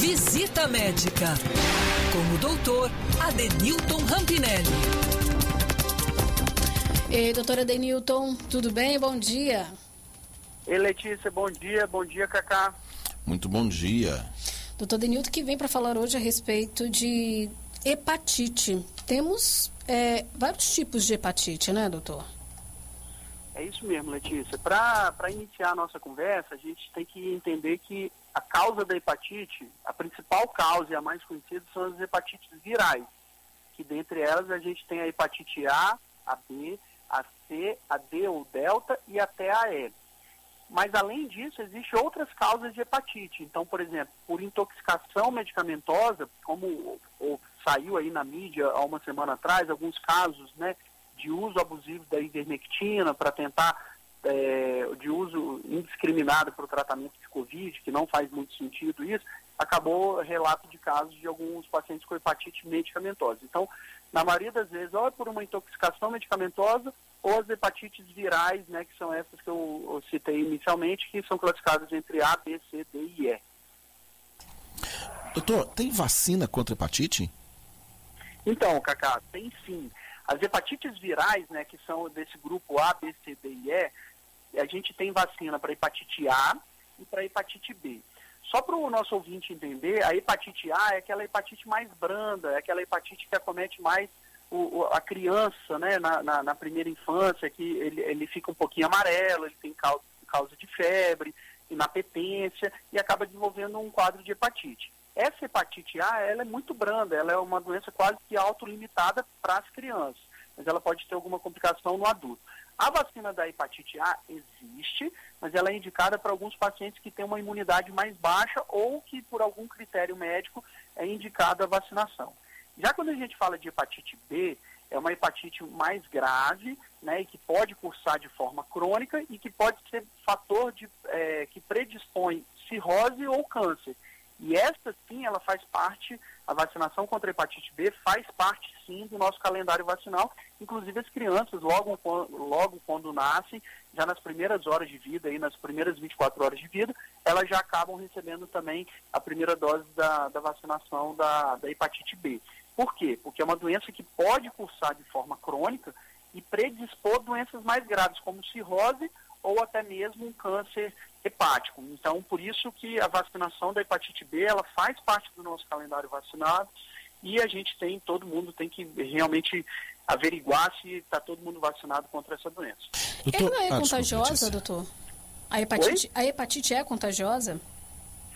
Visita Médica com o doutor Adenilton Rampinelli. Ei, doutora Adenilton, tudo bem? Bom dia. Ei, Letícia, bom dia. Bom dia, Cacá. Muito bom dia. Doutor Adenilton que vem para falar hoje a respeito de hepatite. Temos é, vários tipos de hepatite, né, doutor? É isso mesmo, Letícia. Para iniciar a nossa conversa, a gente tem que entender que a causa da hepatite, a principal causa e a mais conhecida são as hepatites virais, que dentre elas a gente tem a hepatite A, a B, a C, a D ou delta e até a E. Mas além disso, existem outras causas de hepatite. Então, por exemplo, por intoxicação medicamentosa, como ou, saiu aí na mídia há uma semana atrás, alguns casos né, de uso abusivo da ivermectina para tentar é, de uso indiscriminado para o tratamento de Covid, que não faz muito sentido isso, acabou relato de casos de alguns pacientes com hepatite medicamentosa. Então, na maioria das vezes, ou é por uma intoxicação medicamentosa, ou as hepatites virais, né, que são essas que eu, eu citei inicialmente, que são classificadas entre A, B, C, D e E. Doutor, tem vacina contra hepatite? Então, Cacá, tem sim. As hepatites virais, né, que são desse grupo A, B, C, D e E, a gente tem vacina para hepatite A e para hepatite B. Só para o nosso ouvinte entender, a hepatite A é aquela hepatite mais branda, é aquela hepatite que acomete mais o, a criança, né, na, na, na, primeira infância, que ele, ele fica um pouquinho amarelo, ele tem causa, causa de febre, inapetência e acaba desenvolvendo um quadro de hepatite. Essa hepatite A, ela é muito branda, ela é uma doença quase que autolimitada para as crianças, mas ela pode ter alguma complicação no adulto. A vacina da hepatite A existe, mas ela é indicada para alguns pacientes que têm uma imunidade mais baixa ou que, por algum critério médico, é indicada a vacinação. Já quando a gente fala de hepatite B, é uma hepatite mais grave, né, e que pode cursar de forma crônica e que pode ser fator de, é, que predispõe cirrose ou câncer. E esta sim, ela faz parte, a vacinação contra a hepatite B faz parte sim do nosso calendário vacinal, inclusive as crianças, logo, logo quando nascem, já nas primeiras horas de vida, aí nas primeiras 24 horas de vida, elas já acabam recebendo também a primeira dose da, da vacinação da, da hepatite B. Por quê? Porque é uma doença que pode cursar de forma crônica e predispor doenças mais graves, como cirrose ou até mesmo um câncer hepático. Então, por isso que a vacinação da hepatite B, ela faz parte do nosso calendário vacinado e a gente tem, todo mundo tem que realmente averiguar se está todo mundo vacinado contra essa doença. Doutor, Ela é ah, contagiosa, desculpa, doutor? A hepatite, a hepatite é contagiosa?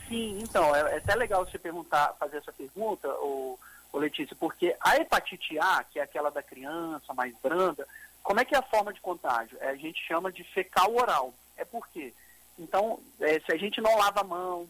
Sim, então, é, é, até legal você perguntar, fazer essa pergunta, ô, ô Letícia, porque a hepatite A, que é aquela da criança, mais branda, como é que é a forma de contágio? É, a gente chama de fecal oral. É por quê? Então, é, se a gente não lava a mão,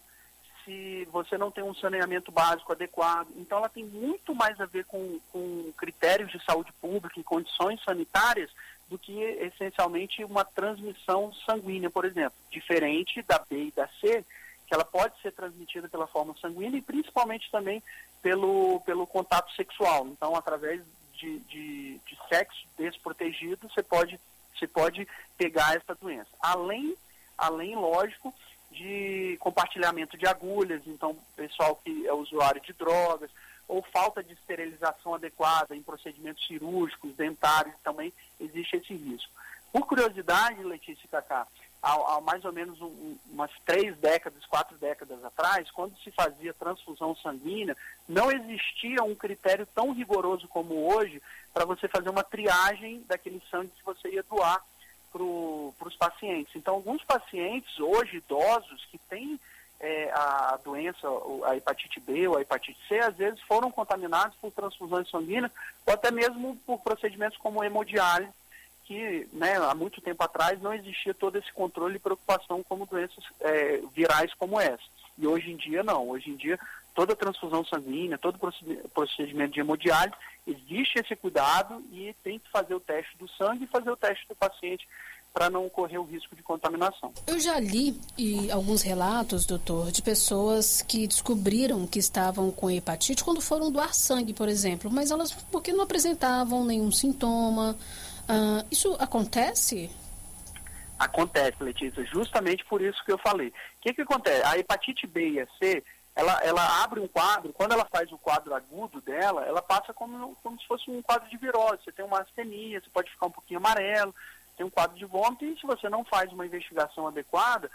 se você não tem um saneamento básico adequado, então ela tem muito mais a ver com, com critérios de saúde pública e condições sanitárias do que essencialmente uma transmissão sanguínea, por exemplo, diferente da B e da C, que ela pode ser transmitida pela forma sanguínea e principalmente também pelo, pelo contato sexual. Então, através de, de, de sexo desprotegido, você pode, você pode pegar essa doença. Além além, lógico, de compartilhamento de agulhas, então pessoal que é usuário de drogas, ou falta de esterilização adequada em procedimentos cirúrgicos, dentários, também existe esse risco. Por curiosidade, Letícia Cacá, há, há mais ou menos um, umas três décadas, quatro décadas atrás, quando se fazia transfusão sanguínea, não existia um critério tão rigoroso como hoje para você fazer uma triagem daquele sangue que você ia doar para os pacientes. Então, alguns pacientes, hoje idosos, que têm é, a doença, a hepatite B ou a hepatite C, às vezes foram contaminados por transfusões sanguíneas ou até mesmo por procedimentos como hemodiálise, que né, há muito tempo atrás não existia todo esse controle e preocupação como doenças é, virais como essa. E hoje em dia não. Hoje em dia, toda transfusão sanguínea, todo procedimento de hemodiálise, existe esse cuidado e tem que fazer o teste do sangue e fazer o teste do paciente para não correr o risco de contaminação. Eu já li alguns relatos, doutor, de pessoas que descobriram que estavam com hepatite quando foram doar sangue, por exemplo, mas elas porque não apresentavam nenhum sintoma. Uh, isso acontece? Acontece, Letícia, justamente por isso que eu falei. O que, que acontece? A hepatite B e a C ela, ela abre um quadro, quando ela faz o quadro agudo dela, ela passa como, como se fosse um quadro de virose. Você tem uma astenia, você pode ficar um pouquinho amarelo, tem um quadro de vômito, e se você não faz uma investigação adequada,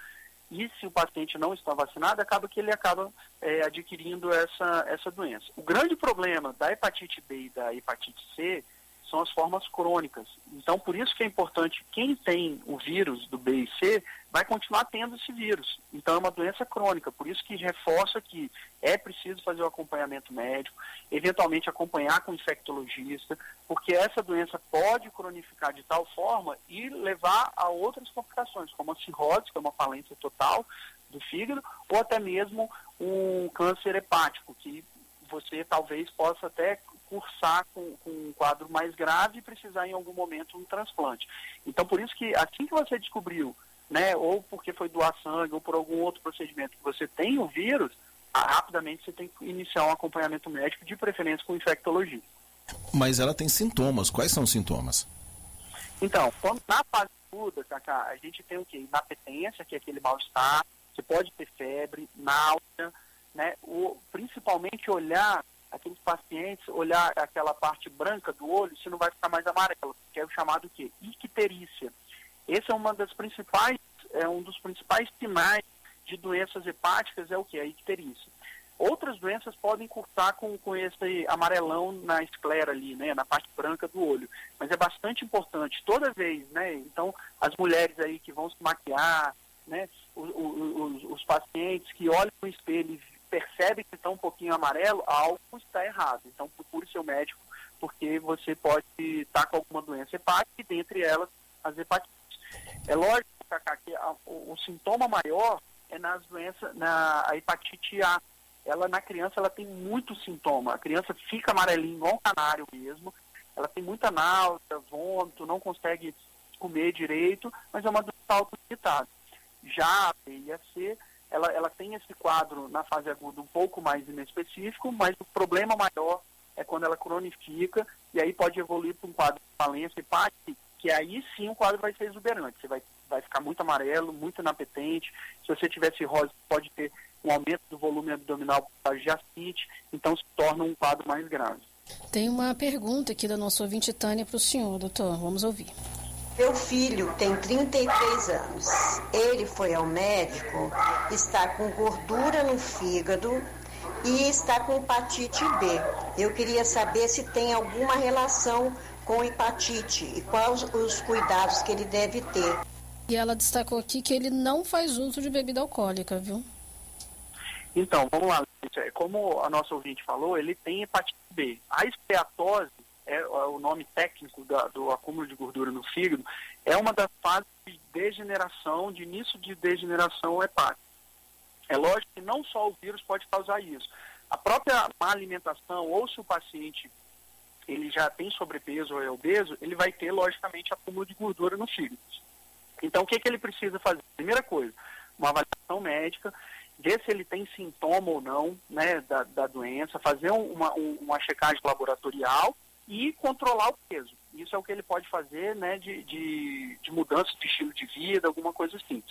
e se o paciente não está vacinado, acaba que ele acaba é, adquirindo essa, essa doença. O grande problema da hepatite B e da hepatite C são as formas crônicas. Então, por isso que é importante, quem tem o vírus do B e C vai continuar tendo esse vírus. Então, é uma doença crônica, por isso que reforça que é preciso fazer o acompanhamento médico, eventualmente acompanhar com o infectologista, porque essa doença pode cronificar de tal forma e levar a outras complicações, como a cirrose, que é uma falência total do fígado, ou até mesmo um câncer hepático, que você talvez possa até cursar com, com, um quadro mais grave e precisar em algum momento um transplante. Então, por isso que assim que você descobriu, né, ou porque foi doar sangue ou por algum outro procedimento que você tem o vírus, rapidamente você tem que iniciar um acompanhamento médico, de preferência com infectologia. Mas ela tem sintomas. Quais são os sintomas? Então, quando, na fase aguda, a gente tem o quê? Inapetência, que é aquele mal-estar, você pode ter febre, náusea, né? O, principalmente olhar aqueles pacientes, olhar aquela parte branca do olho, se não vai ficar mais amarelo, que é o chamado o quê? Icterícia. Esse é uma das principais, é um dos principais sinais de doenças hepáticas, é o que? A icterícia. Outras doenças podem cursar com, com esse amarelão na esclera ali, né, na parte branca do olho. Mas é bastante importante, toda vez, né, então as mulheres aí que vão se maquiar, né, os, os, os pacientes que olham no espelho e percebe que está um pouquinho amarelo, algo está errado. Então procure seu médico, porque você pode estar tá com alguma doença hepática, e dentre elas as hepatites. É lógico, Cacá, que a, o, o, sintoma maior é nas doenças, na hepatite A. Ela na criança ela tem muito sintoma. A criança fica amarelinha, igual um canário mesmo. Ela tem muita náusea, vômito, não consegue comer direito, mas é uma doença auto-limitada. Já a B e a C ela, ela tem esse quadro na fase aguda um pouco mais inespecífico, mas o problema maior é quando ela cronifica e aí pode evoluir para um quadro de falência hepática, que aí sim o quadro vai ser exuberante. Você vai, vai ficar muito amarelo, muito inapetente. Se você tiver cirrose, pode ter um aumento do volume abdominal por causa de então se torna um quadro mais grave. Tem uma pergunta aqui da nossa ouvinte Tânia para o senhor, doutor. Vamos ouvir. Meu filho tem 33 anos. Ele foi ao médico, está com gordura no fígado e está com hepatite B. Eu queria saber se tem alguma relação com hepatite e quais os cuidados que ele deve ter. E ela destacou aqui que ele não faz uso de bebida alcoólica, viu? Então, vamos lá. Como a nossa ouvinte falou, ele tem hepatite B. A esteatose é, é o nome técnico da, do acúmulo de gordura no fígado, é uma das fases de degeneração, de início de degeneração hepática. É lógico que não só o vírus pode causar isso. A própria má alimentação, ou se o paciente ele já tem sobrepeso ou é obeso, ele vai ter, logicamente, acúmulo de gordura no fígado. Então, o que, que ele precisa fazer? Primeira coisa, uma avaliação médica, ver se ele tem sintoma ou não né, da, da doença, fazer uma, uma checagem laboratorial e controlar o peso. Isso é o que ele pode fazer né, de, de, de mudança de estilo de vida, alguma coisa assim.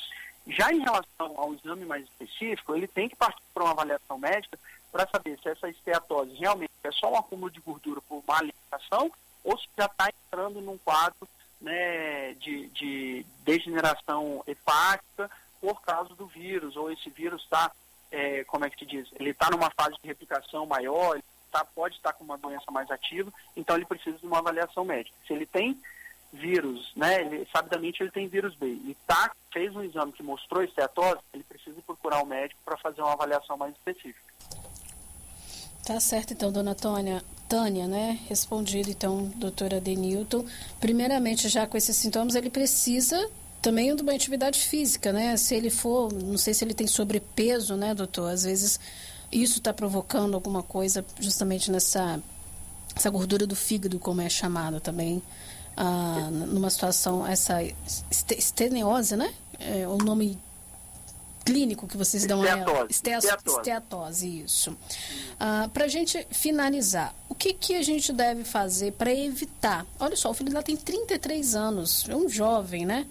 Já em relação ao exame mais específico, ele tem que partir para uma avaliação médica para saber se essa esteatose realmente é só um acúmulo de gordura por má alimentação ou se já está entrando num quadro né, de, de degeneração hepática por causa do vírus, ou esse vírus está, é, como é que se diz, ele está numa fase de replicação maior, ele tá, pode estar com uma doença mais ativa, então ele precisa de uma avaliação médica. Se ele tem vírus, né, ele, sabidamente ele tem vírus B, e tá, fez um exame que mostrou esteatose, ele precisa procurar o um médico para fazer uma avaliação mais específica. Tá certo, então, dona Tônia. Tânia, né? Respondido, então, doutora Denilton. Primeiramente, já com esses sintomas, ele precisa também de uma atividade física, né? Se ele for, não sei se ele tem sobrepeso, né, doutor? Às vezes isso está provocando alguma coisa justamente nessa essa gordura do fígado, como é chamada também, ah, numa situação, essa esteneose, né? É o nome clínico que vocês dão a ela. Esteatose. Esteatose, isso. Ah, para a gente finalizar, o que, que a gente deve fazer para evitar? Olha só, o filho dela tem 33 anos, é um jovem, né?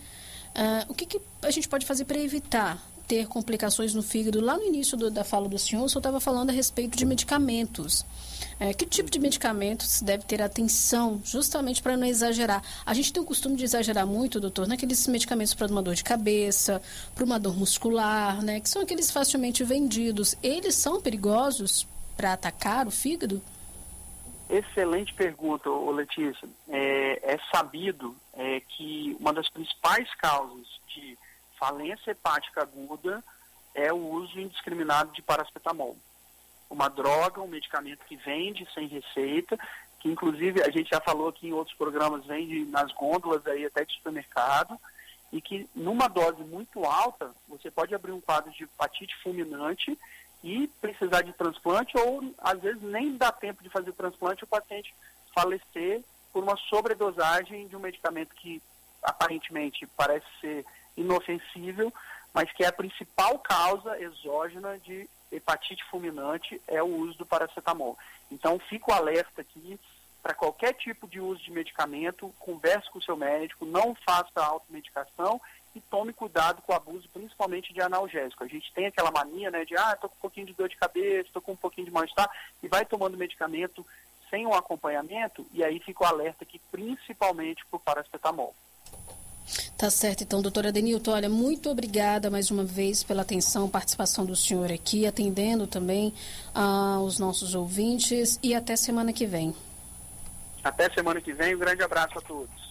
Ah, o que, que a gente pode fazer para evitar ter complicações no fígado. Lá no início do, da fala do senhor, o senhor estava falando a respeito de medicamentos. É, que tipo de medicamentos deve ter atenção, justamente para não exagerar? A gente tem o costume de exagerar muito, doutor, naqueles medicamentos para uma dor de cabeça, para uma dor muscular, né? Que são aqueles facilmente vendidos. Eles são perigosos para atacar o fígado? Excelente pergunta, Letícia. É, é sabido é, que uma das principais causas de falência hepática aguda é o uso indiscriminado de paracetamol. Uma droga, um medicamento que vende sem receita, que inclusive a gente já falou aqui em outros programas, vende nas gôndolas aí até de supermercado, e que numa dose muito alta, você pode abrir um quadro de hepatite fulminante e precisar de transplante, ou às vezes nem dá tempo de fazer o transplante, o paciente falecer por uma sobredosagem de um medicamento que aparentemente parece ser inofensível, mas que é a principal causa exógena de hepatite fulminante é o uso do paracetamol. Então, fico alerta aqui para qualquer tipo de uso de medicamento, converse com o seu médico, não faça automedicação e tome cuidado com o abuso, principalmente de analgésico. A gente tem aquela mania, né, de, ah, estou com um pouquinho de dor de cabeça, estou com um pouquinho de mal-estar, e vai tomando medicamento sem um acompanhamento, e aí fico alerta aqui, principalmente para o paracetamol. Tá certo, então, doutora Denilton, olha, muito obrigada mais uma vez pela atenção, participação do senhor aqui, atendendo também uh, os nossos ouvintes e até semana que vem. Até semana que vem, um grande abraço a todos.